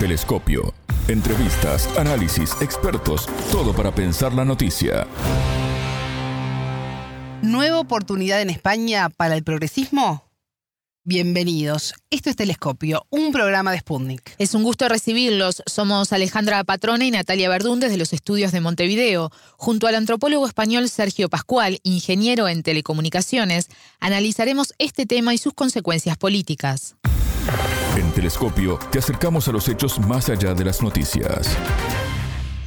Telescopio. Entrevistas, análisis, expertos, todo para pensar la noticia. ¿Nueva oportunidad en España para el progresismo? Bienvenidos. Esto es Telescopio, un programa de Sputnik. Es un gusto recibirlos. Somos Alejandra Patrona y Natalia Verdún desde los estudios de Montevideo. Junto al antropólogo español Sergio Pascual, ingeniero en telecomunicaciones, analizaremos este tema y sus consecuencias políticas. En Telescopio te acercamos a los hechos más allá de las noticias.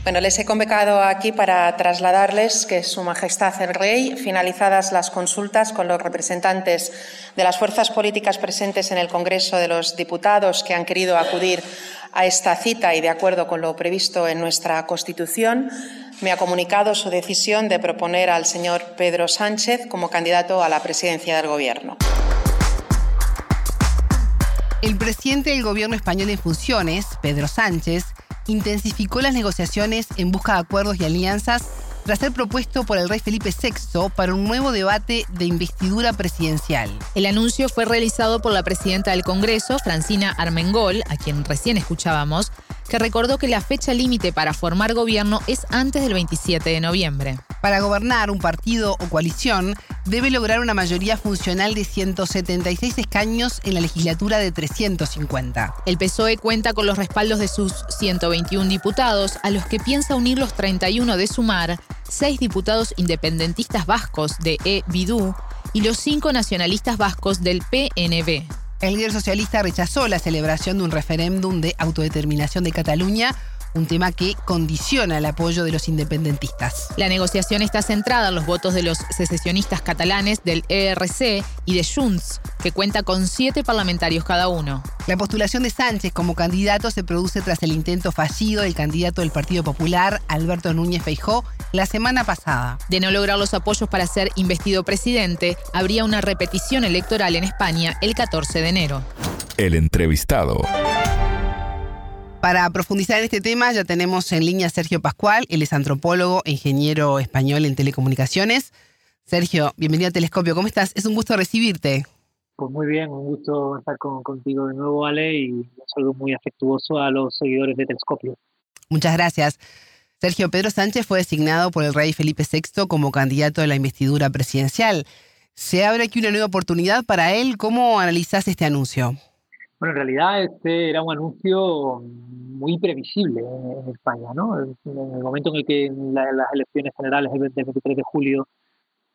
Bueno, les he convocado aquí para trasladarles que Su Majestad el Rey, finalizadas las consultas con los representantes de las fuerzas políticas presentes en el Congreso de los Diputados que han querido acudir a esta cita y de acuerdo con lo previsto en nuestra Constitución, me ha comunicado su decisión de proponer al señor Pedro Sánchez como candidato a la presidencia del Gobierno. El presidente del gobierno español en funciones, Pedro Sánchez, intensificó las negociaciones en busca de acuerdos y alianzas tras ser propuesto por el rey Felipe VI para un nuevo debate de investidura presidencial. El anuncio fue realizado por la presidenta del Congreso, Francina Armengol, a quien recién escuchábamos, que recordó que la fecha límite para formar gobierno es antes del 27 de noviembre. Para gobernar un partido o coalición, debe lograr una mayoría funcional de 176 escaños en la legislatura de 350. El PSOE cuenta con los respaldos de sus 121 diputados, a los que piensa unir los 31 de Sumar, seis diputados independentistas vascos de E-Bidú y los cinco nacionalistas vascos del PNB. El líder socialista rechazó la celebración de un referéndum de autodeterminación de Cataluña un tema que condiciona el apoyo de los independentistas. La negociación está centrada en los votos de los secesionistas catalanes del ERC y de Junts, que cuenta con siete parlamentarios cada uno. La postulación de Sánchez como candidato se produce tras el intento fallido del candidato del Partido Popular, Alberto Núñez Feijó, la semana pasada. De no lograr los apoyos para ser investido presidente, habría una repetición electoral en España el 14 de enero. El entrevistado. Para profundizar en este tema ya tenemos en línea a Sergio Pascual, él es antropólogo e ingeniero español en telecomunicaciones. Sergio, bienvenido a Telescopio, ¿cómo estás? Es un gusto recibirte. Pues muy bien, un gusto estar contigo de nuevo, Ale, y un saludo muy afectuoso a los seguidores de Telescopio. Muchas gracias. Sergio Pedro Sánchez fue designado por el rey Felipe VI como candidato a la investidura presidencial. ¿Se abre aquí una nueva oportunidad para él? ¿Cómo analizás este anuncio? Bueno, en realidad este era un anuncio muy previsible en, España, ¿no? En el momento en el que las elecciones generales del 23 de julio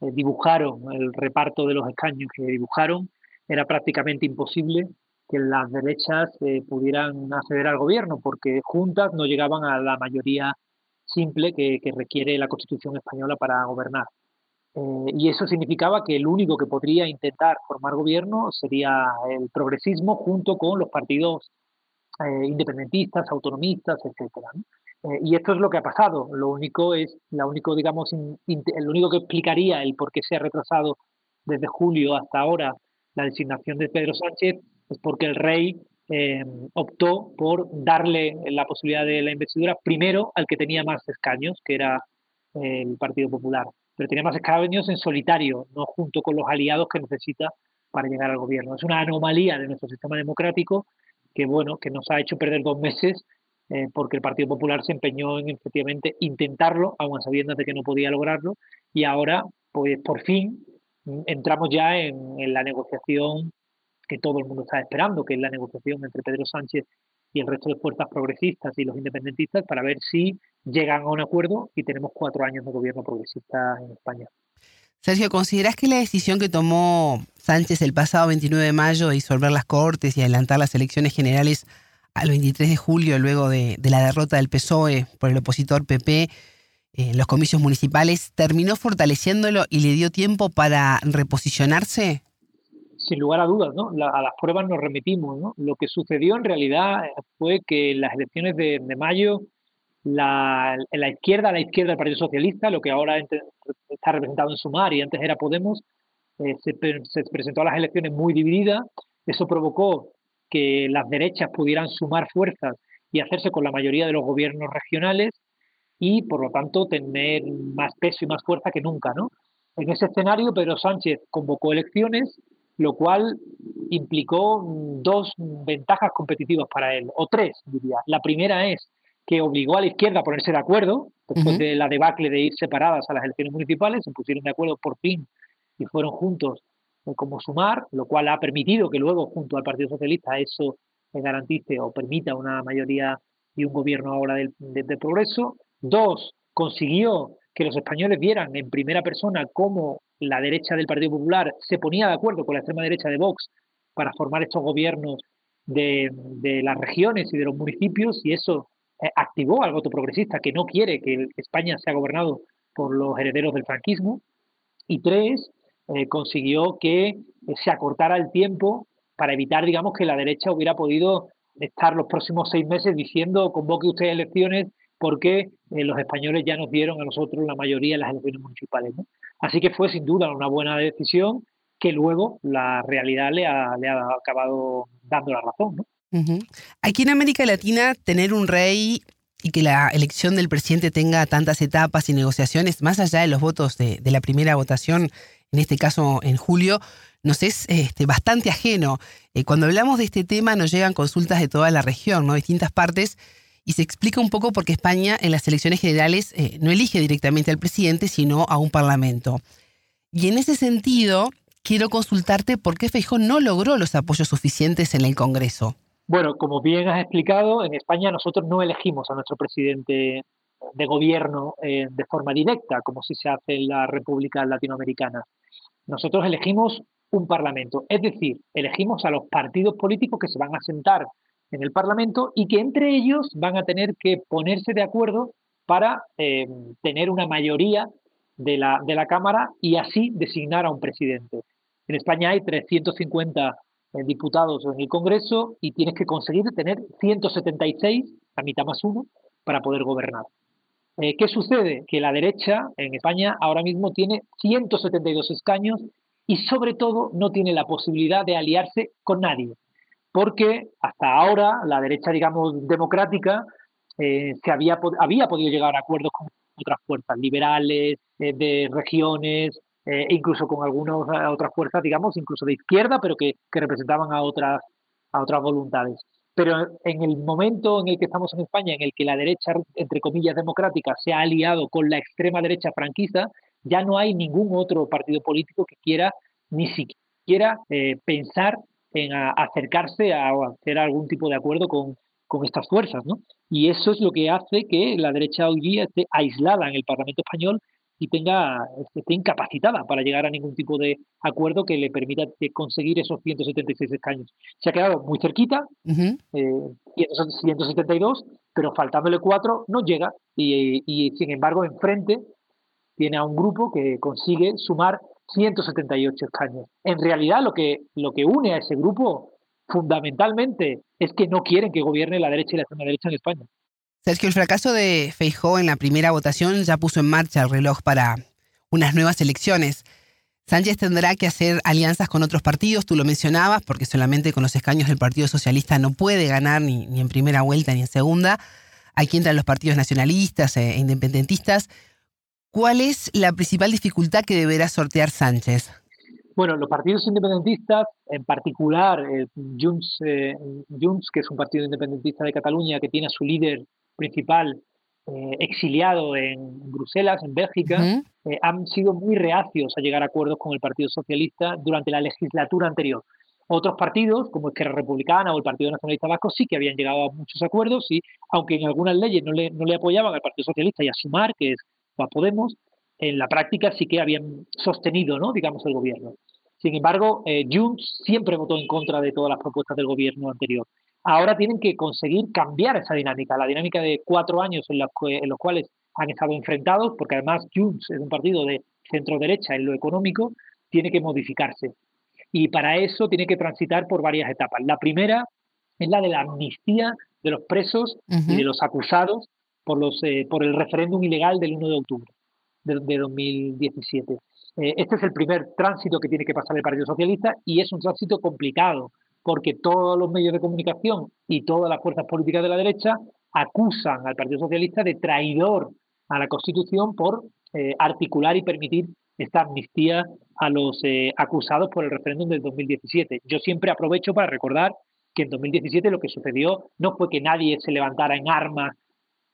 eh, dibujaron el reparto de los escaños que dibujaron, era prácticamente imposible que las derechas eh, pudieran acceder al gobierno, porque juntas no llegaban a la mayoría simple que requiere la Constitución española para gobernar. Eh, y eso significaba que el único que podría intentar formar gobierno sería el progresismo junto con los partidos eh, independentistas, autonomistas, etcétera. Eh, y esto es lo que ha pasado. Lo único es, la único, digamos, el único que explicaría el por qué se ha retrasado desde julio hasta ahora la designación de Pedro Sánchez es porque el rey optó por darle la posibilidad de la investidura primero al que tenía más escaños, que era el Partido Popular pero tenía más escabeños en solitario, no junto con los aliados que necesita para llegar al gobierno. Es una anomalía de nuestro sistema democrático que, bueno, que nos ha hecho perder dos meses eh, porque el Partido Popular se empeñó en efectivamente intentarlo, aun sabiendo de que no podía lograrlo, y ahora, pues por fin, entramos ya en, en la negociación que todo el mundo está esperando, que es la negociación entre Pedro Sánchez y el resto de fuerzas progresistas y los independentistas para ver si llegan a un acuerdo y tenemos cuatro años de gobierno progresista en España. Sergio, ¿consideras que la decisión que tomó Sánchez el pasado 29 de mayo de disolver las Cortes y adelantar las elecciones generales al 23 de julio, luego de, la derrota del PSOE por el opositor PP en los comicios municipales, terminó fortaleciéndolo y le dio tiempo para reposicionarse? Sin lugar a dudas, ¿no? a las pruebas nos remitimos. Lo que sucedió en realidad fue que en las elecciones de, mayo, la, izquierda, la izquierda del Partido Socialista, lo que ahora está representado en Sumar y antes era Podemos, eh, se, se, presentó a las elecciones muy dividida. Eso provocó que las derechas pudieran sumar fuerzas y hacerse con la mayoría de los gobiernos regionales y, por lo tanto, tener más peso y más fuerza que nunca. En ese escenario, Pedro Sánchez convocó elecciones lo cual implicó dos ventajas competitivas para él, o tres, diría. La primera es que obligó a la izquierda a ponerse de acuerdo, después de la debacle de ir separadas a las elecciones municipales, se pusieron de acuerdo por fin y fueron juntos eh, como sumar, lo cual ha permitido que luego, junto al Partido Socialista, eso garantice o permita una mayoría y un gobierno ahora del, de, progreso. Dos, consiguió que los españoles vieran en primera persona cómo la derecha del Partido Popular se ponía de acuerdo con la extrema derecha de Vox para formar estos gobiernos de, las regiones y de los municipios y eso eh, activó al voto progresista que no quiere que España sea gobernado por los herederos del franquismo. Y tres, eh, consiguió que eh, se acortara el tiempo para evitar, digamos, que la derecha hubiera podido estar los próximos seis meses diciendo convoque usted elecciones porque los españoles ya nos dieron a nosotros la mayoría en las elecciones municipales. Así que fue sin duda una buena decisión que luego la realidad le ha, le ha acabado dando la razón. ¿no? Aquí en América Latina, tener un rey y que la elección del presidente tenga tantas etapas y negociaciones, más allá de los votos de, la primera votación, en este caso en julio, nos es este, bastante ajeno. Eh, cuando hablamos de este tema nos llegan consultas de toda la región, ¿no? distintas partes, y se explica un poco por qué España en las elecciones generales eh, no elige directamente al presidente, sino a un parlamento. Y en ese sentido, quiero consultarte por qué Feijó no logró los apoyos suficientes en el Congreso. Bueno, como bien has explicado, en España nosotros no elegimos a nuestro presidente de gobierno eh, de forma directa, como si se hace en las repúblicas latinoamericanas. Nosotros elegimos un parlamento, es decir, elegimos a los partidos políticos que se van a sentar en el parlamento y que entre ellos van a tener que ponerse de acuerdo para eh, tener una mayoría de la, de la Cámara y así designar a un presidente. En España hay 350 eh, diputados en el Congreso y tienes que conseguir tener 176, la mitad más uno, para poder gobernar. Eh, ¿Qué sucede? Que la derecha en España ahora mismo tiene 172 escaños y sobre todo no tiene la posibilidad de aliarse con nadie, porque hasta ahora la derecha, digamos, democrática eh, se había, había podido llegar a acuerdos con otras fuerzas liberales, de regiones, eh, incluso con algunas eh, otras fuerzas, digamos, incluso de izquierda, pero que, representaban a otras, a otras voluntades. Pero en el momento en el que estamos en España, en el que la derecha, entre comillas, democrática se ha aliado con la extrema derecha franquista, ya no hay ningún otro partido político que quiera ni siquiera eh, pensar en acercarse a, hacer algún tipo de acuerdo con, con estas fuerzas, ¿no? Y eso es lo que hace que la derecha hoy día esté aislada en el Parlamento español y tenga, esté incapacitada para llegar a ningún tipo de acuerdo que le permita conseguir esos 176 escaños. Se ha quedado muy cerquita, uh 172, pero faltándole cuatro no llega y, y, sin embargo enfrente tiene a un grupo que consigue sumar 178 escaños. En realidad lo que, lo que une a ese grupo fundamentalmente es que no quieren que gobierne la derecha y la extrema derecha en España. Sergio, el fracaso de Feijó en la primera votación ya puso en marcha el reloj para unas nuevas elecciones. Sánchez tendrá que hacer alianzas con otros partidos, tú lo mencionabas, porque solamente con los escaños del Partido Socialista no puede ganar ni, en primera vuelta ni en segunda. Aquí entran los partidos nacionalistas e independentistas. ¿Cuál es la principal dificultad que deberá sortear Sánchez? Bueno, los partidos independentistas, en particular eh, Junts, eh, Junts, que es un partido independentista de Cataluña que tiene a su líder principal eh, exiliado en Bruselas, en Bélgica, han sido muy reacios a llegar a acuerdos con el Partido Socialista durante la legislatura anterior. Otros partidos, como Esquerra Republicana o el Partido Nacionalista Vasco, sí que habían llegado a muchos acuerdos y, aunque en algunas leyes no le, no le apoyaban al Partido Socialista y a Sumar, que es a Podemos, en la práctica sí que habían sostenido, ¿no? digamos, el gobierno. Sin embargo, eh, Junts siempre votó en contra de todas las propuestas del gobierno anterior ahora tienen que conseguir cambiar esa dinámica, la dinámica de cuatro años en los, cuales han estado enfrentados, porque además Junts es un partido de centro-derecha en lo económico, tiene que modificarse. Y para eso tiene que transitar por varias etapas. La primera es la de la amnistía de los presos y de los acusados por, los, eh, por el referéndum ilegal del 1 de octubre de, 2017. Eh, este es el primer tránsito que tiene que pasar el Partido Socialista y es un tránsito complicado porque todos los medios de comunicación y todas las fuerzas políticas de la derecha acusan al Partido Socialista de traidor a la Constitución por eh, articular y permitir esta amnistía a los eh, acusados por el referéndum del 2017. Yo siempre aprovecho para recordar que en 2017 lo que sucedió no fue que nadie se levantara en armas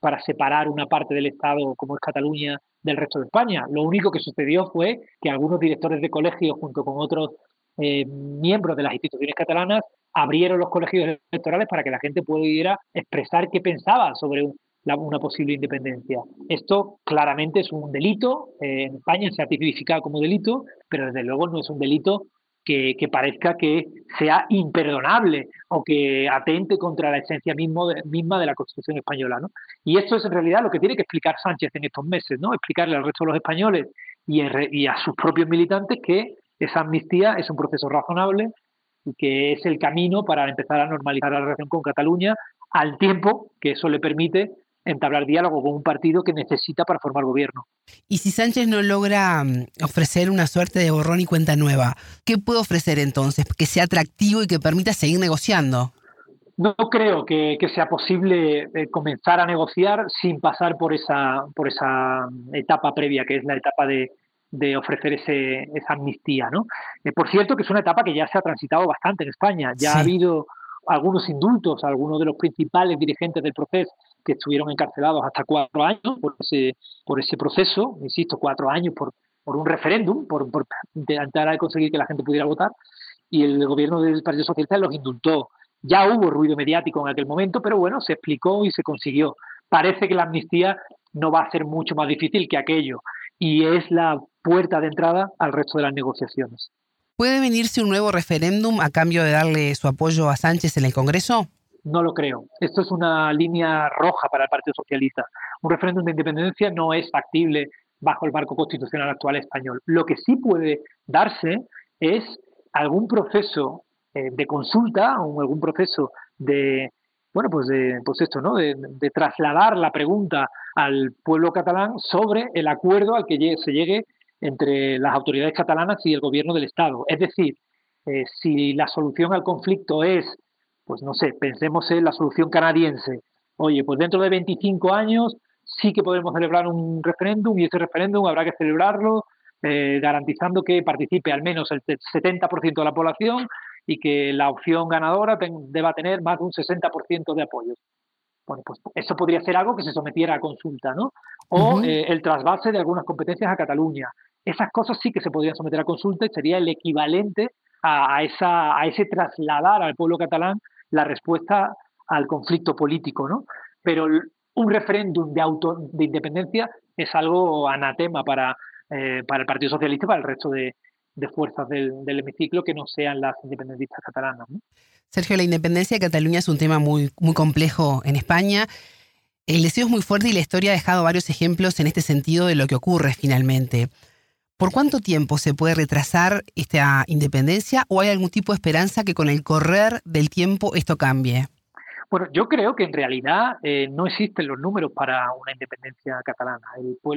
para separar una parte del Estado, como es Cataluña, del resto de España. Lo único que sucedió fue que algunos directores de colegios, junto con otros eh, miembros de las instituciones catalanas, abrieron los colegios electorales para que la gente pudiera expresar qué pensaba sobre una posible independencia. Esto claramente es un delito, eh, en España se ha tipificado como delito, pero desde luego no es un delito que, parezca que sea imperdonable o que atente contra la esencia mismo misma de la Constitución española. ¿no? Y esto es en realidad lo que tiene que explicar Sánchez en estos meses, ¿no? explicarle al resto de los españoles y, y a sus propios militantes que esa amnistía es un proceso razonable y que es el camino para empezar a normalizar la relación con Cataluña al tiempo que eso le permite entablar diálogo con un partido que necesita para formar gobierno. Y si Sánchez no logra mm, ofrecer una suerte de borrón y cuenta nueva, ¿qué puede ofrecer entonces que sea atractivo y que permita seguir negociando? No creo que, sea posible eh, comenzar a negociar sin pasar por esa, por esa etapa previa, que es la etapa de, ofrecer ese, esa amnistía. ¿no? Eh, por cierto, que es una etapa que ya se ha transitado bastante en España. Ya ha habido algunos indultos a algunos de los principales dirigentes del proceso que estuvieron encarcelados hasta cuatro años por ese, por ese proceso, insisto, cuatro años por, por un referéndum, por, por intentar conseguir que la gente pudiera votar, y el gobierno del Partido Socialista los indultó. Ya hubo ruido mediático en aquel momento, pero bueno, se explicó y se consiguió. Parece que la amnistía no va a ser mucho más difícil que aquello, y es la puerta de entrada al resto de las negociaciones. ¿Puede venirse un nuevo referéndum a cambio de darle su apoyo a Sánchez en el Congreso? No lo creo. Esto es una línea roja para el Partido Socialista. Un referéndum de independencia no es factible bajo el marco constitucional actual español. Lo que sí puede darse es algún proceso eh, de consulta o algún proceso de bueno pues de pues esto no de, trasladar la pregunta al pueblo catalán sobre el acuerdo al que se llegue entre las autoridades catalanas y el gobierno del estado es decir eh, si la solución al conflicto es pues no sé, pensemos en la solución canadiense. Oye, pues dentro de 25 años sí que podemos celebrar un referéndum y ese referéndum habrá que celebrarlo eh, garantizando que participe al menos el 70% de la población y que la opción ganadora deba tener más de un 60% de apoyos. Bueno, pues eso podría ser algo que se sometiera a consulta, ¿no? O eh, el trasvase de algunas competencias a Cataluña. Esas cosas sí que se podrían someter a consulta y sería el equivalente a, esa, a ese trasladar al pueblo catalán la respuesta al conflicto político, ¿no? Pero un referéndum de, auto, de independencia es algo anatema para, eh, para el Partido Socialista y para el resto de, fuerzas del, hemiciclo que no sean las independentistas catalanas. Sergio, la independencia de Cataluña es un tema muy, muy complejo en España. El deseo es muy fuerte y la historia ha dejado varios ejemplos en este sentido de lo que ocurre finalmente. ¿Por cuánto tiempo se puede retrasar esta independencia o hay algún tipo de esperanza que con el correr del tiempo esto cambie? Bueno, yo creo que en realidad eh, no existen los números para una independencia catalana.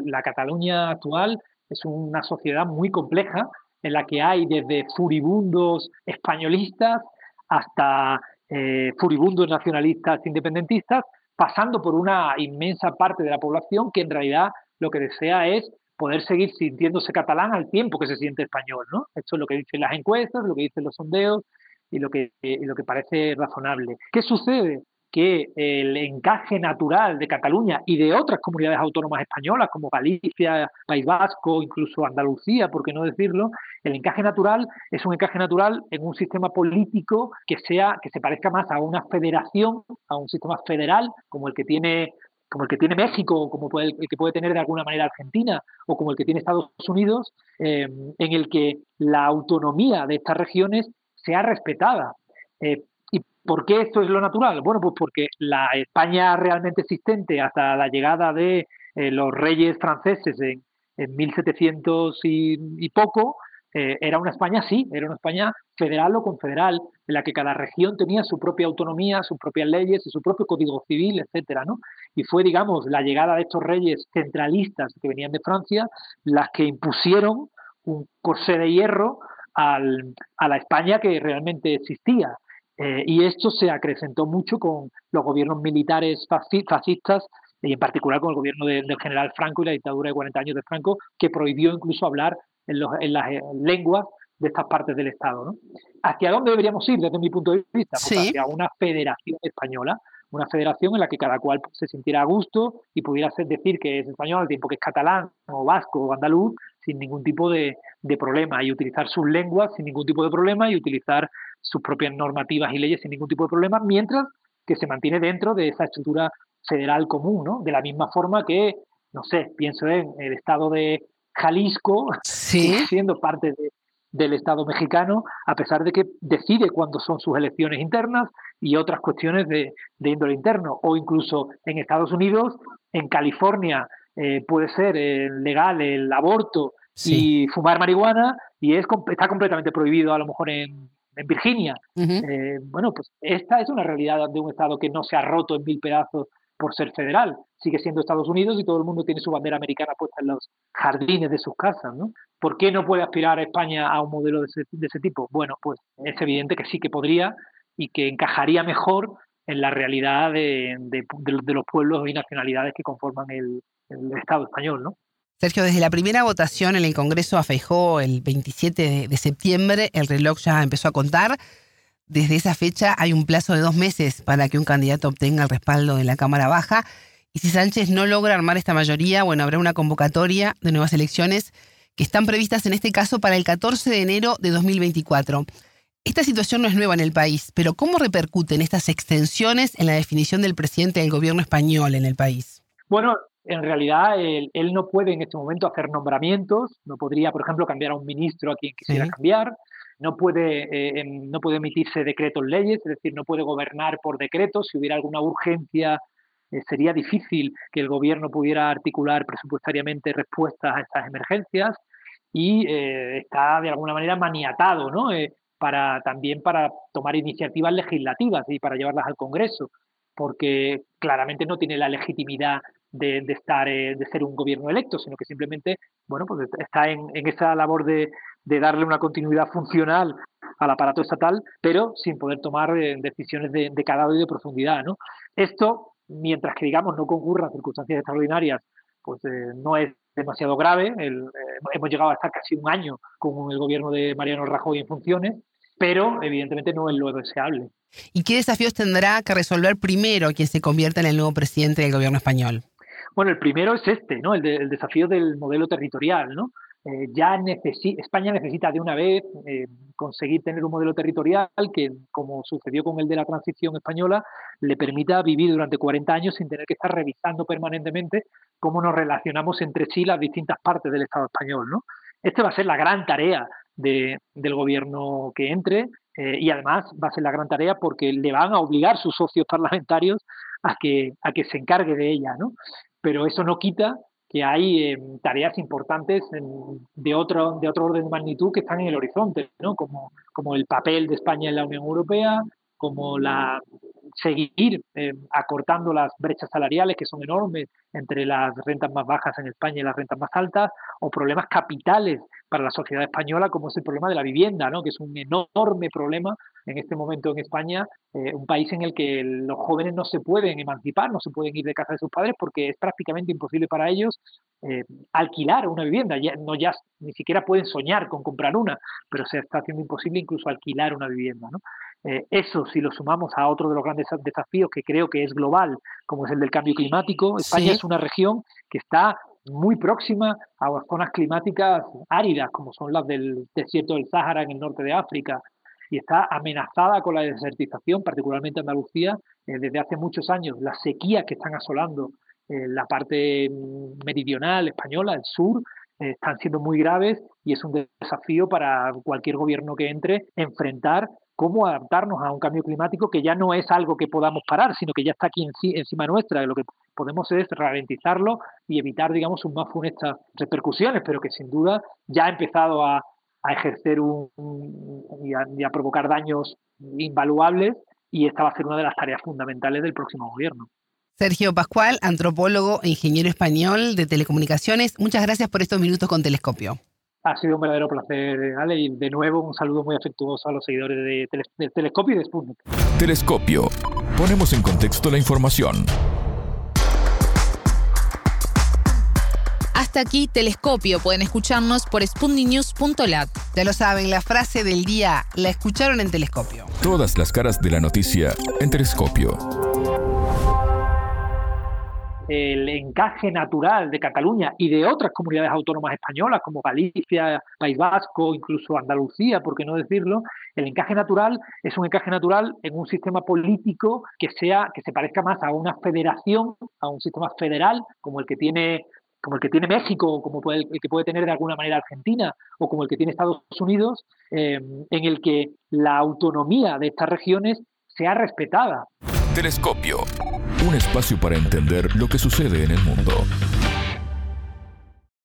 la Cataluña actual es una sociedad muy compleja en la que hay desde furibundos españolistas hasta eh, furibundos nacionalistas independentistas, pasando por una inmensa parte de la población que en realidad lo que desea es poder seguir sintiéndose catalán al tiempo que se siente español, ¿no? Esto es lo que dicen las encuestas, lo que dicen los sondeos y lo que, lo que parece razonable. ¿Qué sucede? Que el encaje natural de Cataluña y de otras comunidades autónomas españolas, como Galicia, País Vasco, incluso Andalucía, por qué no decirlo, el encaje natural es un encaje natural en un sistema político que sea, que se parezca más a una federación, a un sistema federal, como el que tiene como el que tiene México, como el que puede tener de alguna manera Argentina, o como el que tiene Estados Unidos, eh, en el que la autonomía de estas regiones sea respetada. Eh, ¿Y por qué esto es lo natural? Bueno, pues porque la España realmente existente hasta la llegada de eh, los reyes franceses en, en 1700 y poco, eh, era una España, sí, era una España federal o confederal, en la que cada región tenía su propia autonomía, sus propias leyes y su propio código civil, etcétera, ¿no? Y fue, digamos, la llegada de estos reyes centralistas que venían de Francia las que impusieron un corsé de hierro al, a la España que realmente existía. Eh, y esto se acrecentó mucho con los gobiernos militares fascistas y en particular con el gobierno del general Franco y la dictadura de 40 años de Franco, que prohibió incluso hablar en, las lenguas de estas partes del Estado. ¿no? ¿Hacia dónde deberíamos ir desde mi punto de vista? Pues hacia una federación española, una federación en la que cada cual se sintiera a gusto y pudiera decir que es español al tiempo que es catalán o vasco o andaluz sin ningún tipo de, de problema y utilizar sus lenguas sin ningún tipo de problema y utilizar sus propias normativas y leyes sin ningún tipo de problema, mientras que se mantiene dentro de esa estructura federal común, ¿no? De la misma forma que, no sé, pienso en el estado de Jalisco, siendo parte del Estado mexicano, a pesar de que decide cuándo son sus elecciones internas y otras cuestiones de, índole interno, o incluso en Estados Unidos, en California eh, puede ser eh, legal el aborto y fumar marihuana y es está completamente prohibido a lo mejor en, en Virginia. Eh, bueno, pues esta es una realidad de un Estado que no se ha roto en mil pedazos por ser federal. Sigue siendo Estados Unidos y todo el mundo tiene su bandera americana puesta en los jardines de sus casas, ¿no? ¿Por qué no puede aspirar España a un modelo de ese, tipo? Bueno, pues es evidente que sí que podría y que encajaría mejor en la realidad de, los pueblos y nacionalidades que conforman el, Estado español, ¿no? Sergio, desde la primera votación en el Congreso a el 27 de septiembre, el reloj ya empezó a contar. Desde esa fecha hay un plazo de dos meses para que un candidato obtenga el respaldo de la Cámara Baja. Y si Sánchez no logra armar esta mayoría, bueno, habrá una convocatoria de nuevas elecciones que están previstas en este caso para el 14 de enero de 2024. Esta situación no es nueva en el país, pero ¿cómo repercuten estas extensiones en la definición del presidente del gobierno español en el país? Bueno, en realidad él, no puede en este momento hacer nombramientos, no podría, por ejemplo, cambiar a un ministro a quien quisiera cambiar, no puede, eh, em, no puede emitirse decretos leyes, es decir, no puede gobernar por decretos. Si hubiera alguna urgencia, eh, sería difícil que el gobierno pudiera articular presupuestariamente respuestas a estas emergencias y eh, está de alguna manera maniatado, ¿no? para también para tomar iniciativas legislativas y para llevarlas al Congreso, porque claramente no tiene la legitimidad de, estar de ser un gobierno electo, sino que simplemente bueno pues está en esa labor de, de darle una continuidad funcional al aparato estatal, pero sin poder tomar eh, decisiones de, de calado y de profundidad. ¿no? Esto, mientras que digamos no concurran circunstancias extraordinarias, pues eh, no es demasiado grave. Eh, hemos llegado a estar casi un año con el gobierno de Mariano Rajoy en funciones, pero evidentemente no es lo deseable. ¿Y qué desafíos tendrá que resolver primero quien se convierta en el nuevo presidente del gobierno español? Bueno, el primero es este, ¿no? El, el desafío del modelo territorial, ¿no? Eh, ya España necesita de una vez eh, conseguir tener un modelo territorial que, como sucedió con el de la transición española, le permita vivir durante 40 años sin tener que estar revisando permanentemente cómo nos relacionamos entre sí las distintas partes del Estado español. ¿no? Esta va a ser la gran tarea del gobierno que entre eh, y además va a ser la gran tarea porque le van a obligar sus socios parlamentarios a que, a que se encargue de ella. ¿no? Pero eso no quita que hay em, tareas importantes de, otro, de otro orden de magnitud que están en el horizonte, ¿no? como, como el papel de España en la Unión Europea, como la seguir eh, acortando las brechas salariales que son enormes entre las rentas más bajas en España y las rentas más altas, o problemas capitales para la sociedad española, como es el problema de la vivienda, ¿no? que es un enorme problema en este momento en España, eh, un país en el que los jóvenes no se pueden emancipar, no se pueden ir de casa de sus padres porque es prácticamente imposible para ellos eh, alquilar una vivienda, ya, no ya ni siquiera pueden soñar con comprar una, pero se está haciendo imposible incluso alquilar una vivienda. ¿no? Eh, eso, si lo sumamos a otro de los grandes desafíos que creo que es global, como es el del cambio climático, España es una región que está muy próxima a zonas climáticas áridas, como son las del desierto del Sáhara en el norte de África, y está amenazada con la desertización, particularmente Andalucía, eh, desde hace muchos años. Las sequías que están asolando eh, la parte mm, meridional española, el sur, están siendo muy graves y es un desafío para cualquier gobierno que entre enfrentar cómo adaptarnos a un cambio climático que ya no es algo que podamos parar, sino que ya está aquí encima nuestra. Lo que podemos es ralentizarlo y evitar, digamos, sus más funestas repercusiones, pero que sin duda ya ha empezado a, ejercer un, y, a, provocar daños invaluables y esta va a ser una de las tareas fundamentales del próximo gobierno. Sergio Pascual, antropólogo e ingeniero español de telecomunicaciones, muchas gracias por estos minutos con Telescopio. Ha sido un verdadero placer, Ale, y de nuevo un saludo muy afectuoso a los seguidores de, Telescopio y de Sputnik. Telescopio. Ponemos en contexto la información. Hasta aquí Telescopio. Pueden escucharnos por spundinews.lat. Ya lo saben, la frase del día la escucharon en Telescopio. Todas las caras de la noticia en Telescopio el encaje natural de Cataluña y de otras comunidades autónomas españolas como Galicia, País Vasco, incluso Andalucía, por qué no decirlo, el encaje natural es un encaje natural en un sistema político que sea que se parezca más a una federación, a un sistema federal como el que tiene como el que tiene México, como el que puede tener de alguna manera Argentina, o como el que tiene Estados Unidos, eh, en el que la autonomía de estas regiones sea respetada. Telescopio. Un espacio para entender lo que sucede en el mundo.